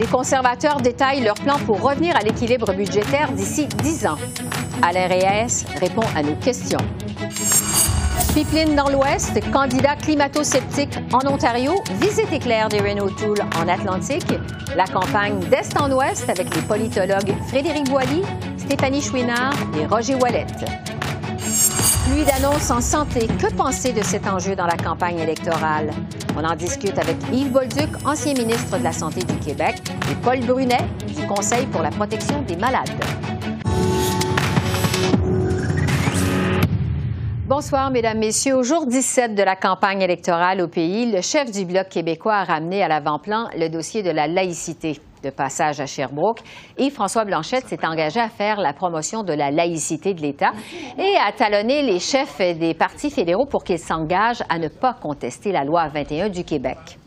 Les conservateurs détaillent leur plan pour revenir à l'équilibre budgétaire d'ici 10 ans. Alain répond à nos questions. Pipeline dans l'Ouest, candidat climato-sceptique en Ontario, visite éclair d'Erin O'Toole en Atlantique, la campagne d'Est en Ouest avec les politologues Frédéric Boilly, Stéphanie Chouinard et Roger Wallet. Pluie d'annonces en santé. Que penser de cet enjeu dans la campagne électorale? On en discute avec Yves Bolduc, ancien ministre de la Santé du Québec, et Paul Brunet, du Conseil pour la protection des malades. Bonsoir, Mesdames, Messieurs. Au jour 17 de la campagne électorale au pays, le chef du Bloc québécois a ramené à l'avant-plan le dossier de la laïcité de passage à Sherbrooke. Et François Blanchette s'est engagé à faire la promotion de la laïcité de l'État et à talonner les chefs des partis fédéraux pour qu'ils s'engagent à ne pas contester la loi 21 du Québec.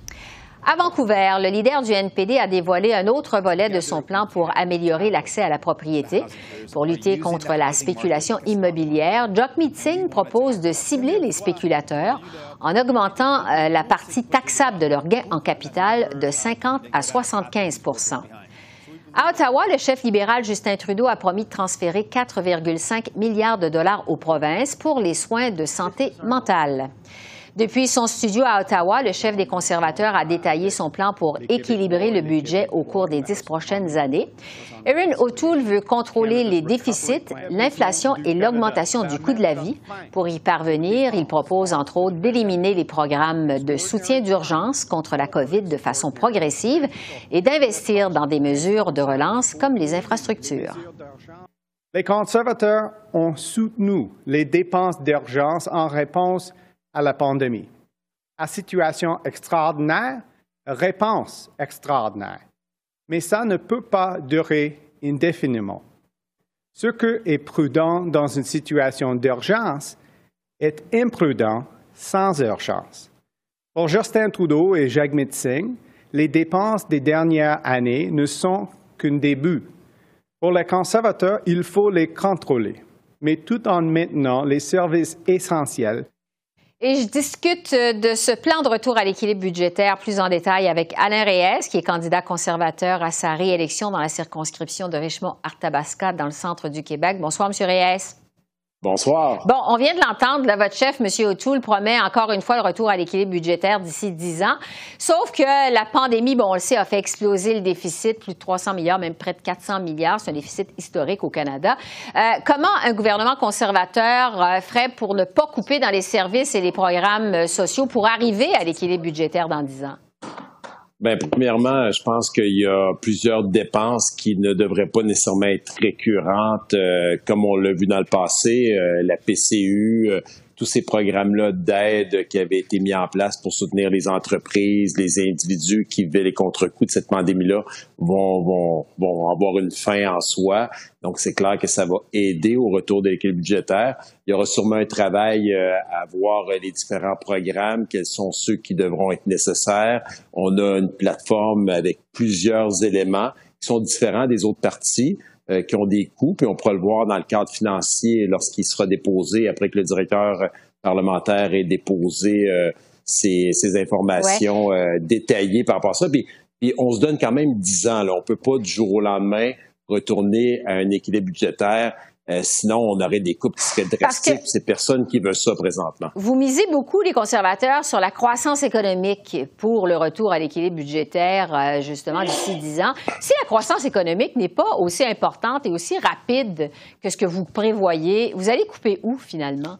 À Vancouver, le leader du NPD a dévoilé un autre volet de son plan pour améliorer l'accès à la propriété. Pour lutter contre la spéculation immobilière, Jock Singh propose de cibler les spéculateurs en augmentant euh, la partie taxable de leurs gains en capital de 50 à 75% à Ottawa, le chef libéral Justin Trudeau a promis de transférer 4,5 milliards de dollars aux provinces pour les soins de santé mentale. Depuis son studio à Ottawa, le chef des conservateurs a détaillé son plan pour équilibrer le budget au cours des dix prochaines années. Erin O'Toole veut contrôler les déficits, l'inflation et l'augmentation du coût de la vie. Pour y parvenir, il propose entre autres d'éliminer les programmes de soutien d'urgence contre la COVID de façon progressive et d'investir dans des mesures de relance comme les infrastructures. Les conservateurs ont soutenu les dépenses d'urgence en réponse à la pandémie. À situation extraordinaire, réponse extraordinaire. Mais ça ne peut pas durer indéfiniment. Ce qui est prudent dans une situation d'urgence est imprudent sans urgence. Pour Justin Trudeau et Jagmeet Singh, les dépenses des dernières années ne sont qu'un début. Pour les conservateurs, il faut les contrôler, mais tout en maintenant les services essentiels et je discute euh, de ce plan de retour à l'équilibre budgétaire plus en détail avec Alain Reyes, qui est candidat conservateur à sa réélection dans la circonscription de Richmond-Arthabasca dans le centre du Québec. Bonsoir, Monsieur Reyes. Bonsoir. Bon, on vient de l'entendre, votre chef, M. O'Toole, promet encore une fois le retour à l'équilibre budgétaire d'ici 10 ans. Sauf que la pandémie, bon, on le sait, a fait exploser le déficit, plus de 300 milliards, même près de 400 milliards. C'est un déficit historique au Canada. Euh, comment un gouvernement conservateur euh, ferait pour ne pas couper dans les services et les programmes sociaux pour arriver à l'équilibre budgétaire dans 10 ans? Ben, premièrement, je pense qu'il y a plusieurs dépenses qui ne devraient pas nécessairement être récurrentes, euh, comme on l'a vu dans le passé, euh, la PCU, euh, tous ces programmes-là d'aide qui avaient été mis en place pour soutenir les entreprises, les individus qui vivaient les contre-coups de cette pandémie-là vont, vont, vont avoir une fin en soi. Donc, c'est clair que ça va aider au retour de l'équilibre budgétaire. Il y aura sûrement un travail euh, à voir les différents programmes, quels sont ceux qui devront être nécessaires. On a une plateforme avec plusieurs éléments qui sont différents des autres parties. Euh, qui ont des coûts, puis on pourra le voir dans le cadre financier lorsqu'il sera déposé, après que le directeur parlementaire ait déposé euh, ces, informations euh, détaillées par rapport à ça. Puis, puis, on se donne quand même dix ans. Là. On peut pas du jour au lendemain retourner à un équilibre budgétaire euh, sinon, on aurait des coupes qui seraient drastiques. C'est personne qui veut ça présentement. Vous misez beaucoup, les conservateurs, sur la croissance économique pour le retour à l'équilibre budgétaire, euh, justement, d'ici 10 ans. Si la croissance économique n'est pas aussi importante et aussi rapide que ce que vous prévoyez, vous allez couper où, finalement?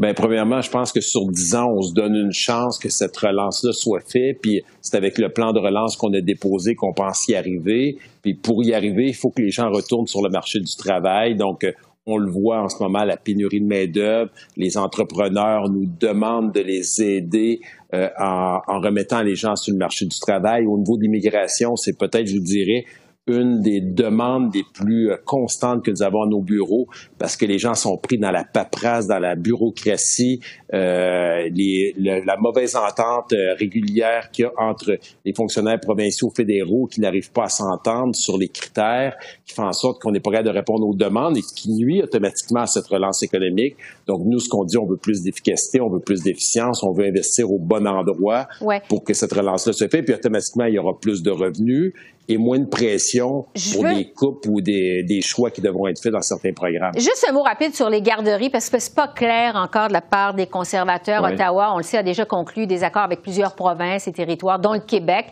Bien, premièrement, je pense que sur 10 ans, on se donne une chance que cette relance-là soit faite. Puis c'est avec le plan de relance qu'on a déposé qu'on pense y arriver. Puis pour y arriver, il faut que les gens retournent sur le marché du travail. Donc, euh, on le voit en ce moment, la pénurie de main-d'œuvre. Les entrepreneurs nous demandent de les aider euh, en, en, remettant les gens sur le marché du travail. Au niveau de l'immigration, c'est peut-être, je vous dirais, une des demandes des plus euh, constantes que nous avons à nos bureaux parce que les gens sont pris dans la paperasse, dans la bureaucratie, euh, les, la mauvaise entente euh, régulière qu'il y a entre les fonctionnaires provinciaux fédéraux qui n'arrivent pas à s'entendre sur les critères, qui font en sorte qu'on n'est pas capable de répondre aux demandes et qui nuit automatiquement à cette relance économique. Donc, nous, ce qu'on dit, on veut plus d'efficacité, on veut plus d'efficience, on veut investir au bon endroit pour que cette relance-là se fait, puis automatiquement, il y aura plus de revenus et moins de pression pour des coupes ou des, choix qui devront être faits dans certains programmes. Juste un mot rapide sur les garderies, parce que c'est pas clair encore de la part des conservateurs. Ottawa, on le sait, a déjà conclu des accords avec plusieurs provinces et territoires, dont le Québec,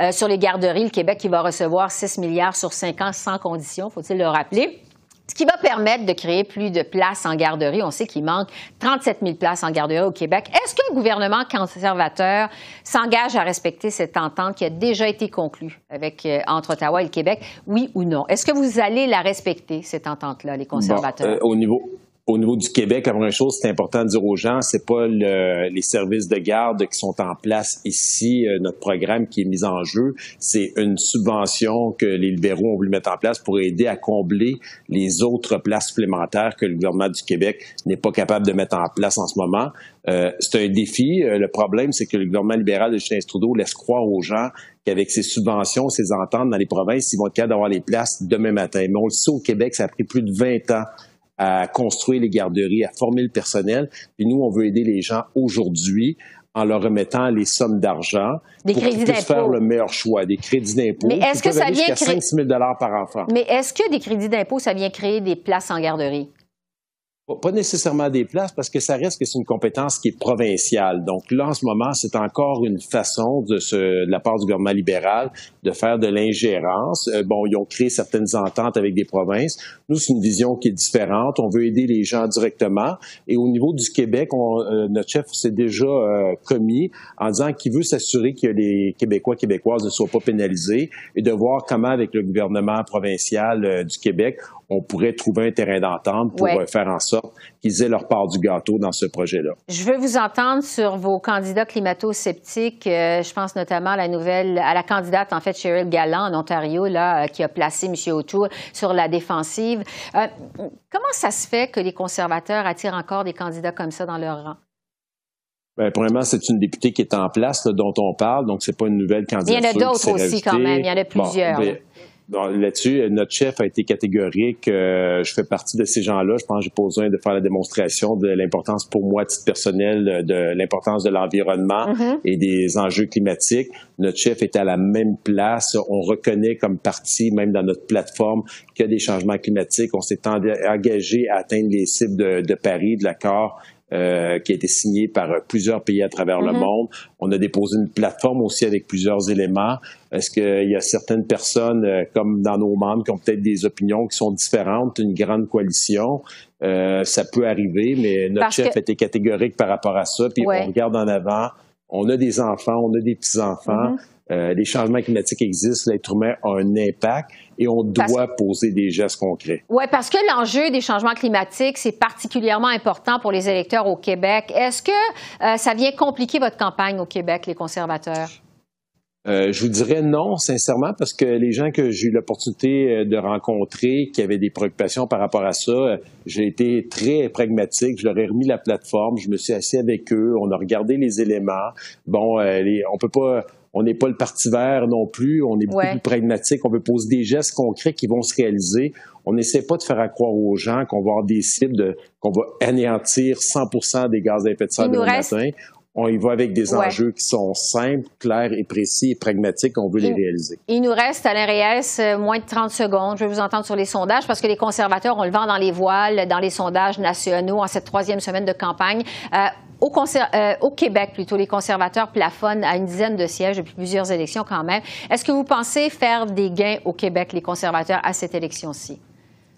euh, sur les garderies. Le Québec qui va recevoir 6 milliards sur 5 ans sans condition, faut-il le rappeler ce qui va permettre de créer plus de places en garderie. On sait qu'il manque 37 000 places en garderie au Québec. Est-ce que le gouvernement conservateur s'engage à respecter cette entente qui a déjà été conclue avec, euh, entre Ottawa et le Québec, oui ou non? Est-ce que vous allez la respecter, cette entente-là, les conservateurs? Euh, au niveau, au niveau du Québec, la première chose, c'est important de dire aux gens, c'est pas les services de garde qui sont en place ici, euh, notre programme qui est mis en jeu, c'est une subvention que les libéraux ont voulu mettre en place pour aider à combler les autres places supplémentaires que le gouvernement du Québec n'est pas capable de mettre en place en ce moment. Euh, c'est un défi. Euh, le problème, c'est que le gouvernement libéral de Justin Trudeau laisse croire aux gens qu'avec ses subventions, ses ententes dans les provinces, ils vont être capables d'avoir les places demain matin. Mais on le sait, au Québec, ça a pris plus de 20 ans à construire les garderies, à former le personnel. Puis nous, on veut aider les gens aujourd'hui en leur remettant les sommes d'argent pour qu'ils puissent faire le meilleur choix, des crédits d'impôt. Mais est-ce que ça vient créer 5 000 par enfant Mais est-ce que des crédits d'impôt, ça vient créer des places en garderie? Pas nécessairement des places parce que ça reste que c'est une compétence qui est provinciale. Donc là, en ce moment, c'est encore une façon de, ce, de la part du gouvernement libéral de faire de l'ingérence. Euh, bon, ils ont créé certaines ententes avec des provinces. Nous, c'est une vision qui est différente. On veut aider les gens directement. Et au niveau du Québec, on, euh, notre chef s'est déjà euh, commis en disant qu'il veut s'assurer que les Québécois, Québécoises ne soient pas pénalisés et de voir comment, avec le gouvernement provincial du Québec, on pourrait trouver un terrain d'entente pour euh, faire en sorte qu'ils aient leur part du gâteau dans ce projet-là. Je veux vous entendre sur vos candidats climato-sceptiques. Euh, je pense notamment à la nouvelle, à la candidate, en fait, Cheryl Gallant en Ontario, là, euh, qui a placé M. O'Toole sur la défensive. comment ça se fait que les conservateurs attirent encore des candidats comme ça dans leur rang? Bien, premièrement, c'est une députée qui est en place, dont on parle, donc c'est pas une nouvelle candidature. Il y en a d'autres aussi, quand même. Il y en a plusieurs. Ben, Là-dessus, notre chef a été catégorique. Euh, je fais partie de ces gens-là. Je pense que j'ai pas besoin de faire la démonstration de l'importance pour moi, à titre personnel, de l'importance de l'environnement mm-hmm. et des enjeux climatiques. Notre chef est à la même place. On reconnaît comme partie, même dans notre plateforme, qu'il y a des changements climatiques. On s'est engagé à atteindre les cibles de, de Paris, de l'accord euh, qui a été signé par plusieurs pays à travers le mhm. monde. On a déposé une plateforme aussi avec plusieurs éléments. Est-ce qu'il y a certaines personnes, euh, comme dans nos membres, qui ont peut-être des opinions qui sont différentes, une grande coalition? Euh, ça peut arriver, mais notre chef était catégorique par rapport à ça. Puis on regarde en avant. On a des enfants, on a des petits-enfants. Mhm. Euh, les changements climatiques existent, l'être humain a un impact et on doit poser des gestes concrets. Oui, parce que l'enjeu des changements climatiques, c'est particulièrement important pour les électeurs au Québec. Est-ce que euh, ça vient compliquer votre campagne au Québec, les conservateurs? Euh, je vous dirais non, sincèrement, parce que les gens que j'ai eu l'opportunité de rencontrer, qui avaient des préoccupations par rapport à ça, j'ai été très pragmatique. Je leur ai remis la plateforme, je me suis assis avec eux, on a regardé les éléments. Bon, on peut pas on n'est pas le parti vert non plus. On est beaucoup plus pragmatique. On veut poser des gestes concrets qui vont se réaliser. On n'essaie pas de faire croire aux gens qu'on va avoir des cibles, qu'on va anéantir 100% des gaz à effet de serre demain matin. On y va avec des enjeux qui sont simples, clairs et précis et pragmatiques. On veut les réaliser. Il nous reste, Alain Reyes, euh, moins de 30 secondes. Je vais vous entendre sur les sondages parce que les conservateurs ont le vent dans les voiles dans les sondages nationaux en cette troisième semaine de campagne. Euh, au, euh, au, Québec, plutôt, les conservateurs plafonnent à une dizaine de sièges depuis plusieurs élections quand même. Est-ce que vous pensez faire des gains au Québec, les conservateurs, à cette élection-ci?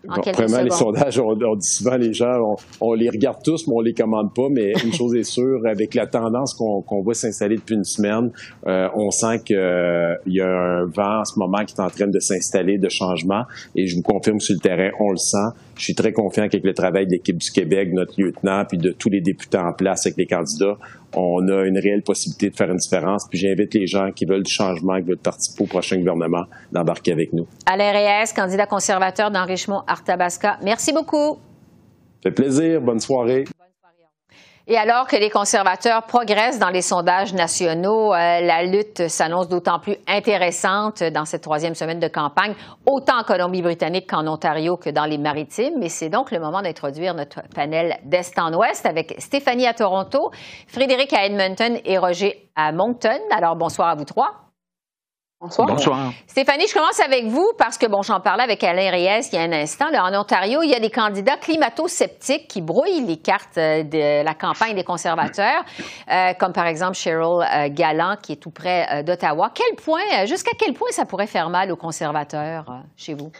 Vraiment, les sondages, on, dit souvent, les gens, on, les regarde tous, mais on les commande pas. Mais une chose est sûre, avec la tendance qu'on voit s'installer depuis une semaine, euh, on sent qu'il euh, y a un vent en ce moment qui est en train de s'installer de changement. Et je vous confirme sur le terrain, on le sent je suis très confiant qu'avec le travail de l'équipe du Québec, notre lieutenant, puis de tous les députés en place avec les candidats, on a une réelle possibilité de faire une différence. Puis j'invite les gens qui veulent du changement, qui veulent participer au prochain gouvernement, d'embarquer avec nous. Alain Reyes, candidat conservateur dans Richmond-Arthabasca. Merci beaucoup. Ça fait plaisir. Bonne soirée. Et alors que les conservateurs progressent dans les sondages nationaux, euh, la lutte s'annonce d'autant plus intéressante dans cette troisième semaine de campagne, autant en Colombie-Britannique qu'en Ontario que dans les maritimes. Et c'est donc le moment d'introduire notre panel d'Est en Ouest avec Stéphanie à Toronto, Frédéric à Edmonton et Roger à Moncton. Alors bonsoir à vous trois. Bonsoir. Stéphanie, je commence avec vous parce que, bon, j'en parlais avec Alain Reyes il y a un instant. Là, en Ontario, il y a des candidats climato-sceptiques qui brouillent les cartes euh, de la campagne des conservateurs, euh, comme par exemple Cheryl euh, Gallant, qui est tout près d'Ottawa. Quel point, jusqu'à quel point ça pourrait faire mal aux conservateurs chez vous?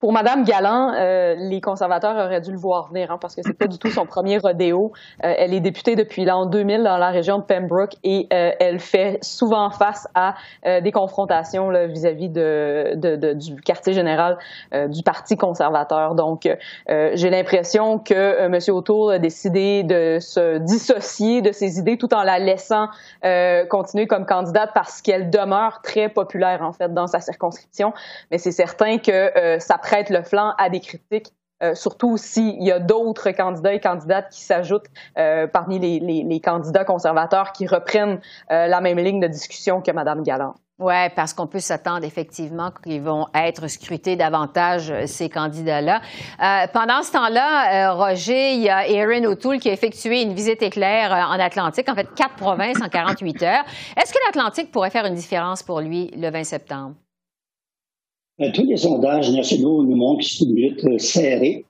Pour Madame Galland, euh, les conservateurs auraient dû le voir venir, hein, parce que c'est pas du tout son premier rodéo. Euh, elle est députée depuis l'an 2000 dans la région de Pembroke et euh, elle fait souvent face à des confrontations vis-à-vis de, de, de, du quartier général du Parti conservateur. Donc, j'ai l'impression que M. O'Toole a décidé de se dissocier de ses idées tout en la laissant continuer comme candidate parce qu'elle demeure très populaire en fait dans sa circonscription. Mais c'est certain que ça prête le flanc à des critiques euh, surtout s'il y a d'autres candidats et candidates qui s'ajoutent euh, parmi les, candidats conservateurs qui reprennent euh, la même ligne de discussion que Mme Galland. Oui, parce qu'on peut s'attendre effectivement qu'ils vont être scrutés davantage, ces candidats-là. pendant ce temps-là, Roger, il y a Erin O'Toole qui a effectué une visite éclair en Atlantique, en fait quatre provinces en 48 heures. Est-ce que l'Atlantique pourrait faire une différence pour lui le 20 septembre? Euh, tous les sondages nationaux nous montrent que c'est une lutte euh, serrée.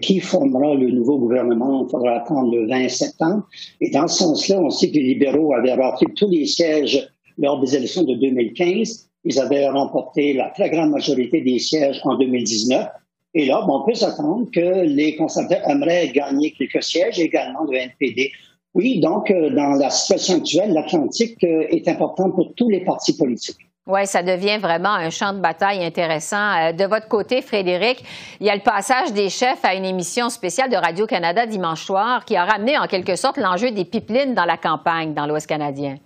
Qui formera le nouveau gouvernement, il faudra attendre le 20 septembre. Et dans ce sens-là, on sait que les libéraux avaient rempli tous les sièges lors des élections de 2015. Ils avaient remporté la très grande majorité des sièges en 2019. Et là, on peut s'attendre que les conservateurs aimeraient gagner quelques sièges, également le NPD. Oui, donc, euh, dans la situation actuelle, l'Atlantique est important pour tous les partis politiques. Oui, ça devient vraiment un champ de bataille intéressant. Euh, de votre côté, Frédéric, il y a le passage des chefs à une émission spéciale de Radio-Canada dimanche soir qui a ramené en quelque sorte l'enjeu des pipelines dans la campagne dans l'Ouest canadien.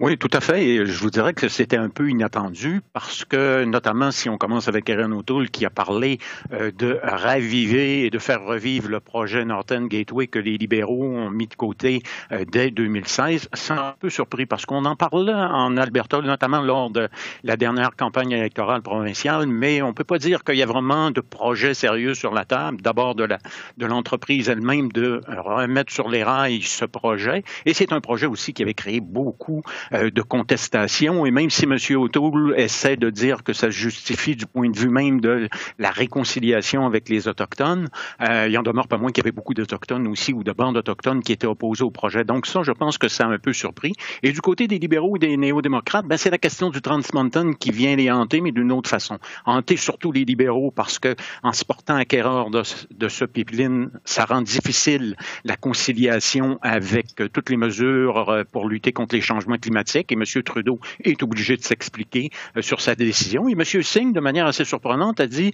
Oui, tout à fait. Et je vous dirais que c'était un peu inattendu parce que, notamment si on commence avec Erin O'Toole qui a parlé euh, de raviver et de faire revivre le projet Northern Gateway que les libéraux ont mis de côté euh, dès 2016, c'est un peu surpris parce qu'on en parle en Alberta, notamment lors de la dernière campagne électorale provinciale, mais on ne peut pas dire qu'il y a vraiment de projets sérieux sur la table. D'abord de l'entreprise elle-même de remettre sur les rails ce projet. Et c'est un projet aussi qui avait créé beaucoup euh, de contestation. Et même si M. O'Toole essaie de dire que ça justifie du point de vue même de la réconciliation avec les Autochtones, euh, il en demeure pas moins qu'il y avait beaucoup d'Autochtones aussi ou de bandes autochtones qui étaient opposées au projet. Donc ça, je pense que ça a un peu surpris. Et du côté des libéraux et des néo-démocrates, ben, c'est la question du Trans Mountain qui vient les hanter, mais d'une autre façon. Hanter surtout les libéraux parce que en se portant acquéreur de, de ce pipeline, ça rend difficile la conciliation avec euh, toutes les mesures pour lutter contre les changements climatique et M. Trudeau est obligé de s'expliquer euh, sur sa décision. Et M. Singh, de manière assez surprenante, a dit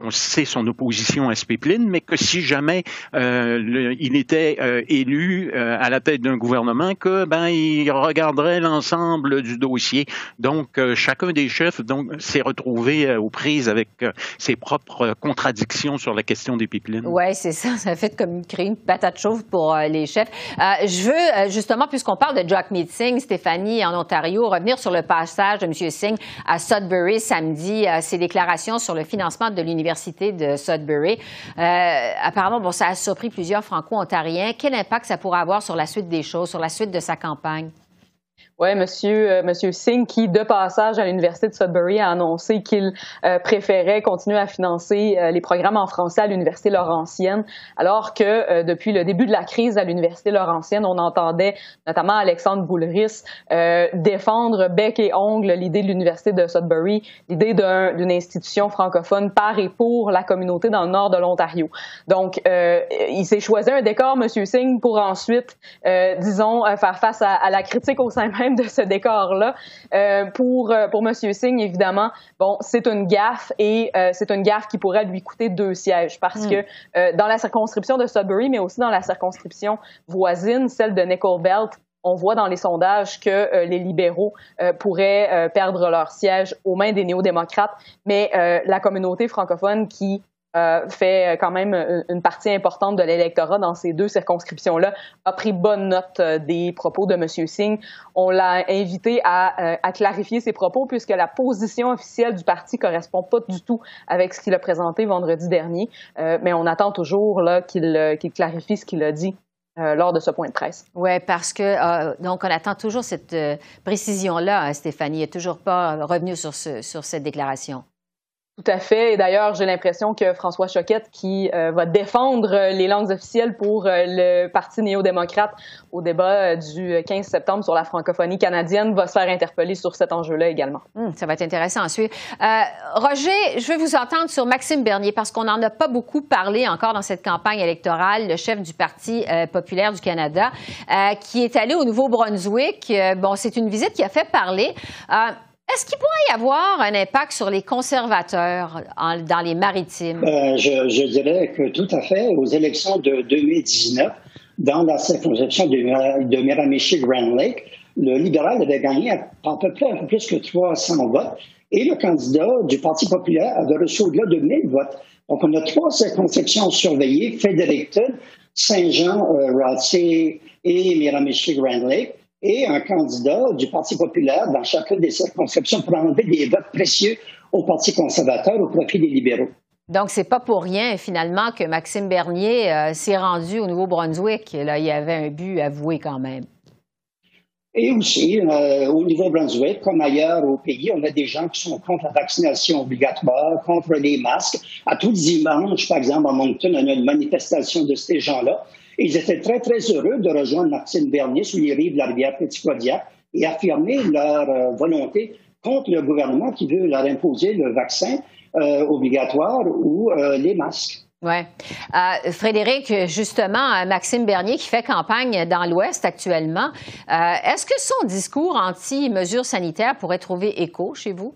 on sait son opposition à ce pipeline, mais que si jamais euh, il était euh, élu euh, à la tête d'un gouvernement, que ben il regarderait l'ensemble du dossier. Donc chacun des chefs donc s'est retrouvé aux prises avec ses propres contradictions sur la question des pipelines. Oui, c'est ça. Ça fait comme créer une patate chaude pour les chefs. je veux justement, puisqu'on parle de Jack Singh, Stéphanie en Ontario, revenir sur le passage de M. Singh à Sudbury samedi, ses déclarations sur le financement de l'université de Sudbury. Euh, apparemment, bon, ça a surpris plusieurs Franco-Ontariens. Quel impact ça pourrait avoir sur la suite des choses, sur la suite de sa campagne? Oui, monsieur, euh, monsieur Singh, qui, de passage à l'Université de Sudbury, a annoncé qu'il euh, préférait continuer à financer euh, les programmes en français à l'Université Laurentienne, alors que depuis le début de la crise à l'Université Laurentienne, on entendait notamment Alexandre Boulris défendre bec et ongle l'idée de l'Université de Sudbury, l'idée d'une institution francophone par et pour la communauté dans le nord de l'Ontario. Donc, il s'est choisi un décor, monsieur Singh, pour ensuite, disons, faire face à, à la critique au sein même même de ce décor-là. Euh, pour pour Monsieur Singh, évidemment, bon, c'est une gaffe et c'est une gaffe qui pourrait lui coûter deux sièges parce mm. que dans la circonscription de Sudbury, mais aussi dans la circonscription voisine, celle de Nickel Belt, on voit dans les sondages que euh, les libéraux euh, pourraient euh, perdre leur siège aux mains des néo-démocrates, mais la communauté francophone qui fait quand même une partie importante de l'électorat dans ces deux circonscriptions-là, a pris bonne note des propos de M. Singh. On l'a invité à, clarifier ses propos puisque la position officielle du parti correspond pas du tout avec ce qu'il a présenté vendredi dernier, mais on attend toujours qu'il clarifie ce qu'il a dit euh, lors de ce point de presse. Oui, parce que euh, donc on attend toujours cette euh, précision-là, hein, Stéphanie. Il n'est toujours pas revenu sur, sur cette déclaration. Tout à fait. Et d'ailleurs, j'ai l'impression que François Choquette, qui euh, va défendre euh, les langues officielles pour euh, le Parti néo-démocrate au débat du 15 septembre sur la francophonie canadienne, va se faire interpeller sur cet enjeu-là également. Hum, ça va être intéressant à suivre. Roger, je veux vous entendre sur Maxime Bernier parce qu'on n'en a pas beaucoup parlé encore dans cette campagne électorale, le chef du Parti populaire du Canada, qui est allé au Nouveau-Brunswick. bon, c'est une visite qui a fait parler. Est-ce qu'il pourrait y avoir un impact sur les conservateurs dans les maritimes? Euh, je, dirais que tout à fait. Aux élections de 2019, dans la circonscription de, de Miramichi-Grand Lake, le libéral avait gagné à, peu près un peu plus que 300 votes et le candidat du Parti populaire avait reçu au-delà de 1000 votes. Donc, on a trois circonscriptions surveillées, Fredericton, Saint-Jean, euh, et Miramichi-Grand Lake et un candidat du Parti populaire dans chacune des circonscriptions pour enlever des votes précieux au Parti conservateur au profit des libéraux. Donc, c'est pas pour rien, finalement, que Maxime Bernier euh, s'est rendu au Nouveau-Brunswick. Là, il y avait un but avoué quand même. Et aussi, euh, au Nouveau-Brunswick, comme ailleurs au pays, on a des gens qui sont contre la vaccination obligatoire, contre les masques. À tous les dimanches, par exemple, à Moncton, on a une manifestation de ces gens-là. Ils étaient très, très heureux de rejoindre Maxime Bernier sur les rives de la rivière Petit et affirmer leur euh, volonté contre le gouvernement qui veut leur imposer le vaccin euh, obligatoire ou euh, les masques. Oui. Frédéric, justement, Maxime Bernier qui fait campagne dans l'Ouest actuellement, est-ce que son discours anti-mesures sanitaires pourrait trouver écho chez vous?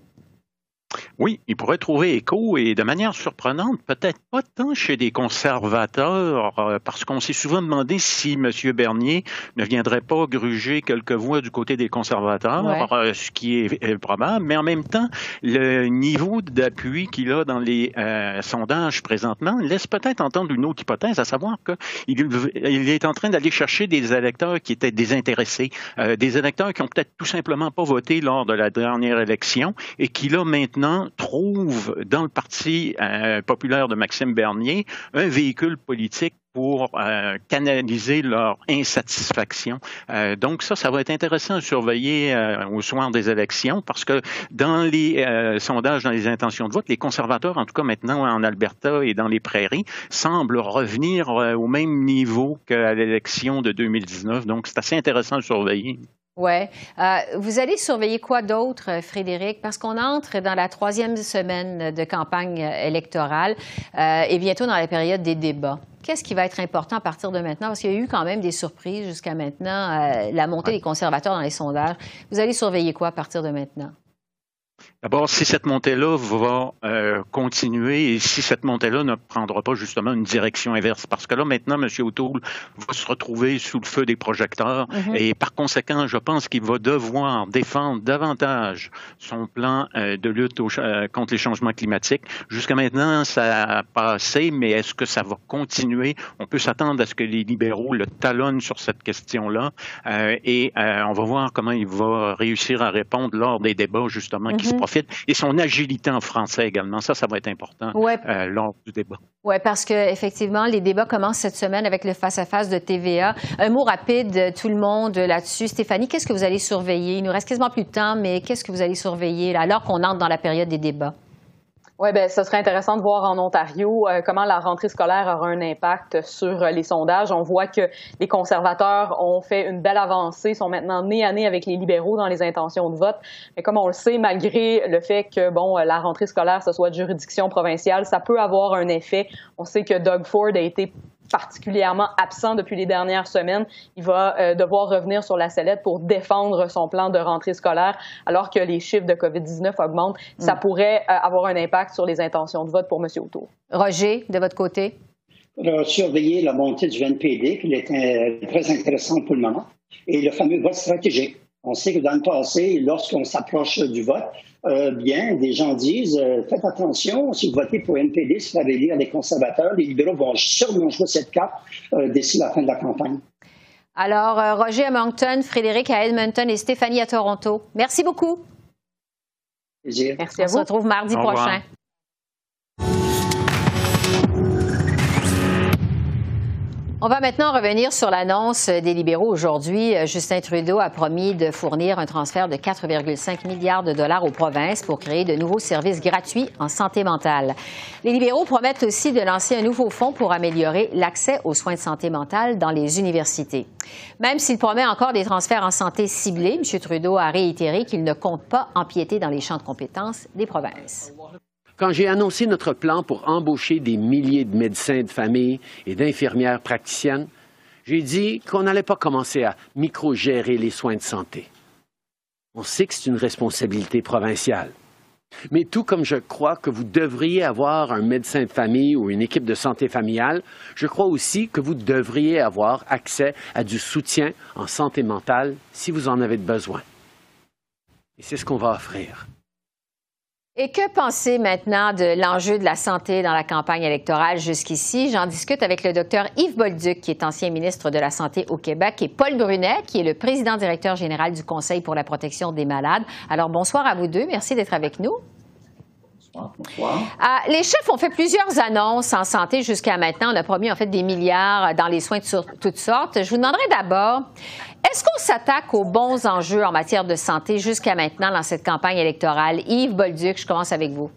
Oui, il pourrait trouver écho et de manière surprenante, peut-être pas tant chez des conservateurs, euh, parce qu'on s'est souvent demandé si M. Bernier ne viendrait pas gruger quelques voix du côté des conservateurs, euh, ce qui est, probable, mais en même temps, le niveau d'appui qu'il a dans les euh, sondages présentement laisse peut-être entendre une autre hypothèse, à savoir qu'il il est en train d'aller chercher des électeurs qui étaient désintéressés, des électeurs qui ont peut-être tout simplement pas voté lors de la dernière élection et qui là maintenant trouve dans le Parti euh, populaire de Maxime Bernier un véhicule politique pour euh, canaliser leur insatisfaction. Euh, donc ça, ça va être intéressant à surveiller au soir des élections parce que dans les sondages, dans les intentions de vote, les conservateurs, en tout cas maintenant en Alberta et dans les prairies, semblent revenir au même niveau qu'à l'élection de 2019. Donc c'est assez intéressant à surveiller. Oui. Euh, vous allez surveiller quoi d'autre, euh, Frédéric? Parce qu'on entre dans la troisième semaine de campagne électorale euh, et bientôt dans la période des débats. Qu'est-ce qui va être important à partir de maintenant? Parce qu'il y a eu quand même des surprises jusqu'à maintenant, la montée des conservateurs dans les sondages. Vous allez surveiller quoi à partir de maintenant? D'abord, si cette montée-là va euh, continuer et si cette montée-là ne prendra pas justement une direction inverse, parce que là, maintenant, M. O'Toole va se retrouver sous le feu des projecteurs mm-hmm. et par conséquent, je pense qu'il va devoir défendre davantage son plan euh, de lutte euh, contre les changements climatiques. Jusqu'à maintenant, ça a passé, mais est-ce que ça va continuer? On peut s'attendre à ce que les libéraux le talonnent sur cette question-là et on va voir comment il va réussir à répondre lors des débats justement qui se et son agilité en français également. Ça, ça va être important euh, lors du débat. Oui, parce que effectivement, les débats commencent cette semaine avec le face-à-face de TVA. Un mot rapide, tout le monde là-dessus. Stéphanie, qu'est-ce que vous allez surveiller? Il nous reste quasiment plus de temps, mais qu'est-ce que vous allez surveiller alors qu'on entre dans la période des débats? Oui, ben, ce serait intéressant de voir en Ontario euh, comment la rentrée scolaire aura un impact sur euh, les sondages. On voit que les conservateurs ont fait une belle avancée, sont maintenant nez à nez avec les libéraux dans les intentions de vote. Mais comme on le sait, malgré le fait que bon, la rentrée scolaire ce soit de juridiction provinciale, ça peut avoir un effet. On sait que Doug Ford a été particulièrement absent depuis les dernières semaines. Il va euh, devoir revenir sur la sellette pour défendre son plan de rentrée scolaire, alors que les chiffres de COVID-19 augmentent. Ça mm. pourrait euh, avoir un impact sur les intentions de vote pour M. O'Toole. Roger, de votre côté? Alors, surveiller la montée du NPD, qui est très intéressant pour le moment, et le fameux vote stratégique. On sait que dans le passé, lorsqu'on s'approche du vote, euh, bien, des gens disent euh, faites attention, si vous votez pour NPD, si vous allez les conservateurs, les libéraux vont sûrement jouer cette carte euh, d'ici la fin de la campagne. Alors, Roger à Moncton, Frédéric à Edmonton et Stéphanie à Toronto. Merci beaucoup. Merci à vous. On se retrouve mardi prochain. On va maintenant revenir sur l'annonce des libéraux aujourd'hui. Justin Trudeau a promis de fournir un transfert de 4,5 milliards de dollars aux provinces pour créer de nouveaux services gratuits en santé mentale. Les libéraux promettent aussi de lancer un nouveau fonds pour améliorer l'accès aux soins de santé mentale dans les universités. Même s'il promet encore des transferts en santé ciblés, M. Trudeau a réitéré qu'il ne compte pas empiéter dans les champs de compétences des provinces. Quand j'ai annoncé notre plan pour embaucher des milliers de médecins de famille et d'infirmières praticiennes, j'ai dit qu'on n'allait pas commencer à micro-gérer les soins de santé. On sait que c'est une responsabilité provinciale. Mais tout comme je crois que vous devriez avoir un médecin de famille ou une équipe de santé familiale, je crois aussi que vous devriez avoir accès à du soutien en santé mentale si vous en avez besoin. Et c'est ce qu'on va offrir. Et que penser maintenant de l'enjeu de la santé dans la campagne électorale jusqu'ici? J'en discute avec le docteur Yves Bolduc, qui est ancien ministre de la Santé au Québec, et Paul Brunet, qui est le président directeur général du Conseil pour la protection des malades. Alors, bonsoir à vous deux. Merci d'être avec nous. Ah, les chefs ont fait plusieurs annonces en santé jusqu'à maintenant. On a promis en fait des milliards dans les soins de toutes sortes. Je vous demanderai d'abord, est-ce qu'on s'attaque aux bons enjeux en matière de santé jusqu'à maintenant dans cette campagne électorale? Yves Bolduc, je commence avec vous.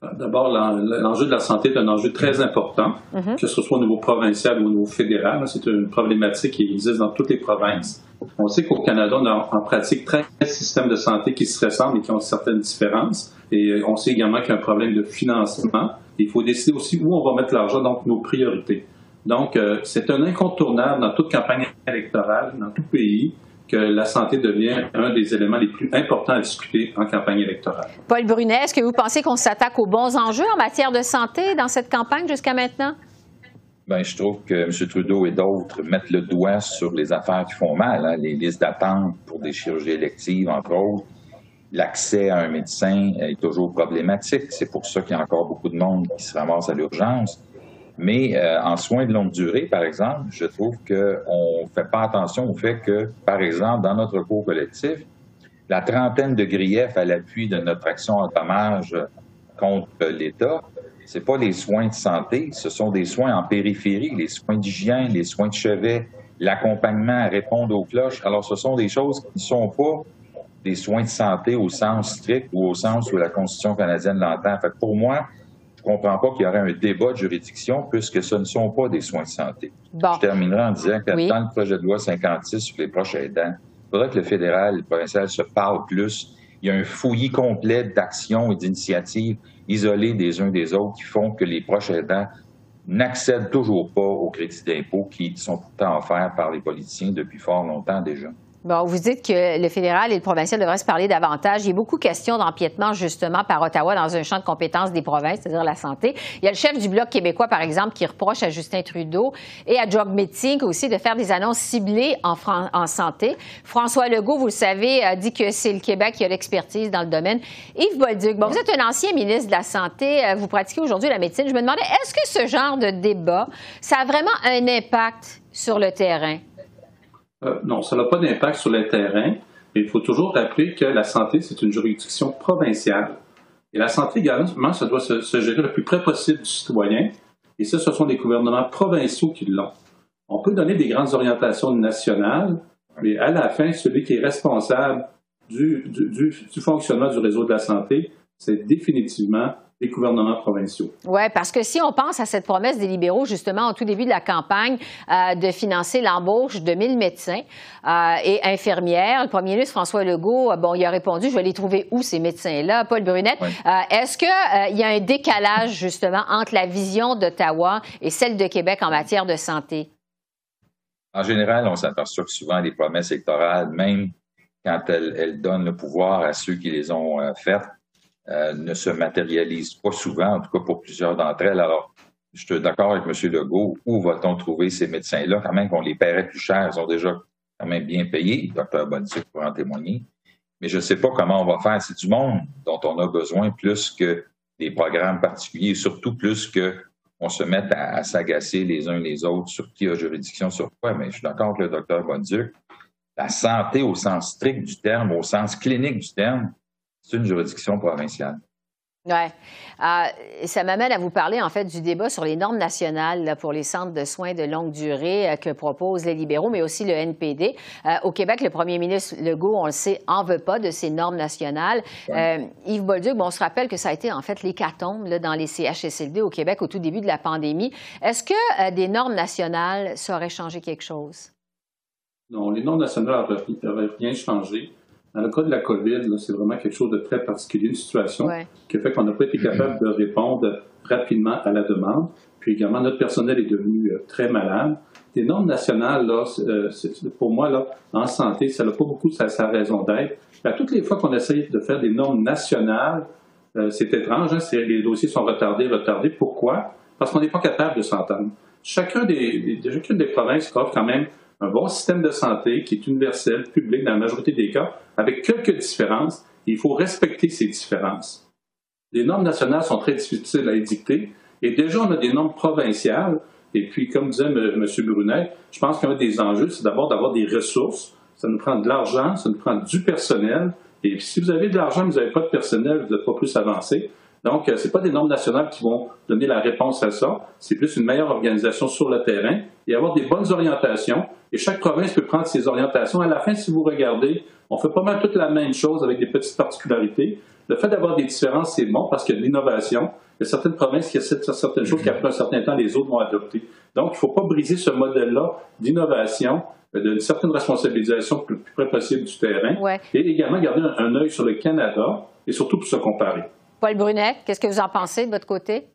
D'abord, l'enjeu de la santé est un enjeu très important, mm-hmm. que ce soit au niveau provincial ou au niveau fédéral. C'est une problématique qui existe dans toutes les provinces. On sait qu'au Canada, on a en pratique 13 systèmes de santé qui se ressemblent et qui ont certaines différences. Et euh, on sait également qu'il y a un problème de financement. Il faut décider aussi où on va mettre l'argent, donc nos priorités. Donc, euh, c'est un incontournable dans toute campagne électorale, dans tout pays, que la santé devient un des éléments les plus importants à discuter en campagne électorale. Paul Brunet, est-ce que vous pensez qu'on s'attaque aux bons enjeux en matière de santé dans cette campagne jusqu'à maintenant? Bien, je trouve que M. Trudeau et d'autres mettent le doigt sur les affaires qui font mal, hein, les listes d'attente pour des chirurgies électives, entre autres, l'accès à un médecin est toujours problématique. C'est pour ça qu'il y a encore beaucoup de monde qui se ramasse à l'urgence. Mais euh, en soins de longue durée, par exemple, je trouve qu'on ne fait pas attention au fait que, par exemple, dans notre cours collectif, la trentaine de griefs à l'appui de notre action en dommage contre l'État, ce pas les soins de santé, ce sont des soins en périphérie, les soins d'hygiène, les soins de chevet, l'accompagnement à répondre aux cloches. Alors, ce sont des choses qui ne sont pas des soins de santé au sens strict ou au sens où la Constitution canadienne l'entend. Fait pour moi, je ne comprends pas qu'il y aurait un débat de juridiction puisque ce ne sont pas des soins de santé. Je terminerai en disant que dans le projet de loi 56 sur les proches aidants, il faudrait que le fédéral et le provincial se parlent plus. Il y a un fouillis complet d'actions et d'initiatives isolées des uns des autres qui font que les proches aidants n'accèdent toujours pas aux crédits d'impôt qui sont pourtant offerts par les politiciens depuis fort longtemps déjà. Bon, vous dites que le fédéral et le provincial devraient se parler davantage. Il y a beaucoup de questions d'empiètement, justement, par Ottawa dans un champ de compétences des provinces, c'est-à-dire la santé. Il y a le chef du Bloc québécois, par exemple, qui reproche à Justin Trudeau et à Job Meeting aussi de faire des annonces ciblées en, santé. François Legault, vous le savez, a dit que c'est le Québec qui a l'expertise dans le domaine. Yves Bolduc, bon, vous êtes un ancien ministre de la Santé, euh, vous pratiquez aujourd'hui la médecine. Je me demandais, est-ce que ce genre de débat, ça a vraiment un impact sur le terrain? Euh, non, ça n'a pas d'impact sur le terrain, mais il faut toujours rappeler que la santé, c'est une juridiction provinciale. Et la santé également, ça doit se, gérer le plus près possible du citoyen. Et ça, ce sont des gouvernements provinciaux qui l'ont. On peut donner des grandes orientations nationales, mais à la fin, celui qui est responsable du, du fonctionnement du réseau de la santé, c'est définitivement les gouvernements provinciaux. Oui, parce que si on pense à cette promesse des libéraux, justement, au tout début de la campagne, euh, de financer l'embauche de 1000 médecins euh, et infirmières, le premier ministre François Legault, euh, bon, il a répondu, je vais les trouver où ces médecins-là? Paul Brunette, est-ce qu'il y a un décalage, justement, entre la vision d'Ottawa et celle de Québec en matière de santé? En général, on s'aperçoit que souvent les promesses électorales, même quand elles, elles, donnent le pouvoir à ceux qui les ont faites, euh, ne se matérialisent pas souvent, en tout cas pour plusieurs d'entre elles. Alors, je suis d'accord avec M. Legault. Où va-t-on trouver ces médecins-là? Quand même qu'on les paierait plus cher. Ils sont déjà quand même bien payés. Dr. Bonsic pour en témoigner. Mais je ne sais pas comment on va faire. C'est du monde dont on a besoin plus que des programmes particuliers, surtout plus que on se mette à, s'agacer les uns les autres sur qui a juridiction sur quoi. Mais je suis d'accord avec le docteur Bonduc. La santé au sens strict du terme, au sens clinique du terme, c'est une juridiction provinciale. Oui. Euh, ça m'amène à vous parler, en fait, du débat sur les normes nationales pour les centres de soins de longue durée euh, que proposent les libéraux, mais aussi le NPD. Euh, au Québec, le premier ministre Legault, on le sait, en veut pas de ces normes nationales. Yves Bolduc, bon, on se rappelle que ça a été, en fait, l'hécatombe dans les CHSLD au Québec au tout début de la pandémie. Est-ce que des normes nationales, ça aurait changé quelque chose? Non, les normes nationales n'auraient rien changé. Dans le cas de la COVID, c'est vraiment quelque chose de très particulier, une situation qui fait qu'on n'a pas été capable de répondre rapidement à la demande. Puis également, notre personnel est devenu euh, très malade. Les normes nationales, là, euh, pour moi, là, en santé, ça n'a pas beaucoup sa, sa raison d'être. À toutes les fois qu'on essaye de faire des normes nationales, euh, c'est étrange, hein, les dossiers sont retardés, retardés. Pourquoi? Parce qu'on n'est pas capable de s'entendre. Chacun des, chacune des provinces offre quand même un bon système de santé qui est universel, public dans la majorité des cas, avec quelques différences. il faut respecter ces différences. Les normes nationales sont très difficiles à édicter. Et déjà, on a des normes provinciales. Et puis, comme disait M. Brunet, je pense qu'un des enjeux, c'est d'abord d'avoir des ressources. Ça nous prend de l'argent, ça nous prend du personnel. Et si vous avez de l'argent, mais vous n'avez pas de personnel, vous n'êtes pas plus avancé. Donc, euh, ce n'est pas des normes nationales qui vont donner la réponse à ça. C'est plus une meilleure organisation sur le terrain et avoir des bonnes orientations. Et chaque province peut prendre ses orientations. À la fin, si vous regardez, on fait pas mal toute la même chose avec des petites particularités. Le fait d'avoir des différences, c'est bon parce qu'il y a de l'innovation. Il y a certaines provinces qui faire certaines choses qu'après un certain temps, les autres vont adopter. Donc, il ne faut pas briser ce modèle-là d'innovation, euh, d'une certaine responsabilisation le plus près possible du terrain. Et également garder un, un œil sur le Canada et surtout pour se comparer. Paul Brunet, qu'est-ce que vous en pensez de votre côté?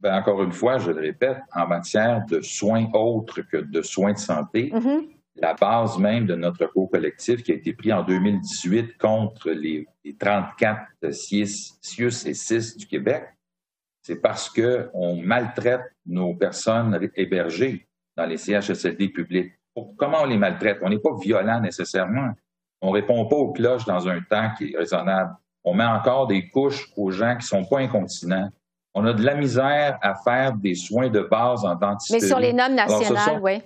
Ben, encore une fois, je le répète, en matière de soins autres que de soins de santé, mm-hmm. la base même de notre cours collectif qui a été pris en 2018 contre les, 34 CIUS et 6 du Québec, c'est parce qu'on maltraite nos personnes hébergées dans les CHSLD publics. Comment on les maltraite? On n'est pas violent nécessairement. On ne répond pas aux cloches dans un temps qui est raisonnable. On met encore des couches aux gens qui ne sont pas incontinents. On a de la misère à faire des soins de base en dentiste. Mais sur les normes nationales, oui.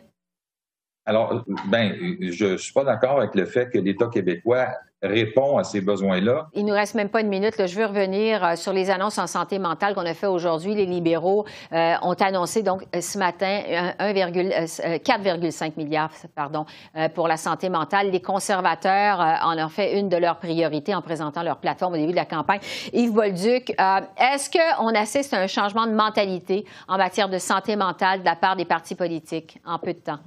Alors, ben, je ne suis pas d'accord avec le fait que l'État québécois répond à ces besoins-là. Il nous reste même pas une minute. Je veux revenir euh, sur les annonces en santé mentale qu'on a fait aujourd'hui. Les libéraux euh, ont annoncé donc euh, ce matin 4,5 milliards pardon, pour la santé mentale. Les conservateurs en ont fait une de leurs priorités en présentant leur plateforme au début de la campagne. Yves Bolduc, est-ce qu'on assiste à un changement de mentalité en matière de santé mentale de la part des partis politiques en peu de temps?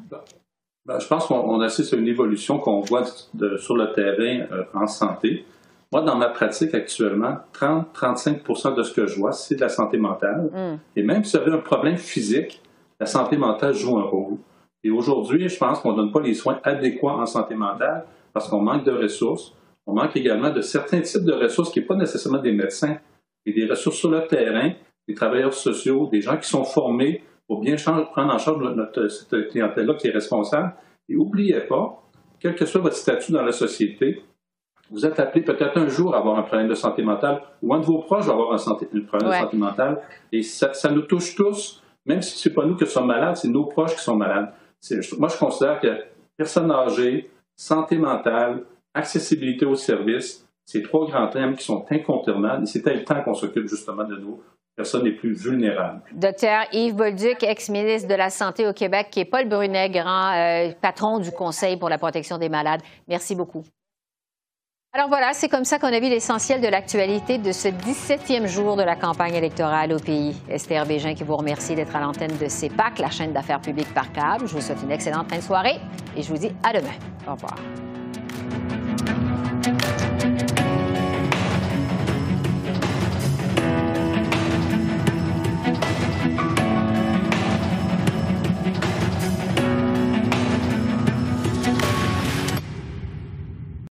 Ben, je pense qu'on assiste à une évolution qu'on voit sur le terrain euh, en santé. Moi, dans ma pratique actuellement, 30-35% de ce que je vois, c'est de la santé mentale. Mm. Et même si vous avez un problème physique, la santé mentale joue un rôle. Et aujourd'hui, je pense qu'on ne donne pas les soins adéquats en santé mentale parce qu'on manque de ressources. On manque également de certains types de ressources qui ne sont pas nécessairement des médecins, mais des ressources sur le terrain, des travailleurs sociaux, des gens qui sont formés pour bien prendre en charge notre, cette clientèle-là qui est responsable. Et n'oubliez pas, quel que soit votre statut dans la société, vous êtes appelé peut-être un jour à avoir un problème de santé mentale ou un de vos proches va avoir un, santé, problème de santé mentale. Et ça, nous touche tous, même si ce n'est pas nous qui sommes malades, c'est nos proches qui sont malades. Moi, je considère que personnes âgées, santé mentale, accessibilité aux services, ces trois grands thèmes qui sont incontournables. Et c'était le temps qu'on s'occupe justement de nous personnes les plus vulnérables. Docteur Yves Bolduc, ex-ministre de la Santé au Québec, qui est Paul Brunet, grand euh, patron du Conseil pour la protection des malades. Merci beaucoup. Alors voilà, c'est comme ça qu'on a vu l'essentiel de l'actualité de ce 17e jour de la campagne électorale au pays. Esther Bégin qui vous remercie d'être à l'antenne de CEPAC, la chaîne d'affaires publiques par câble. Je vous souhaite une excellente fin de soirée et je vous dis à demain. Au revoir.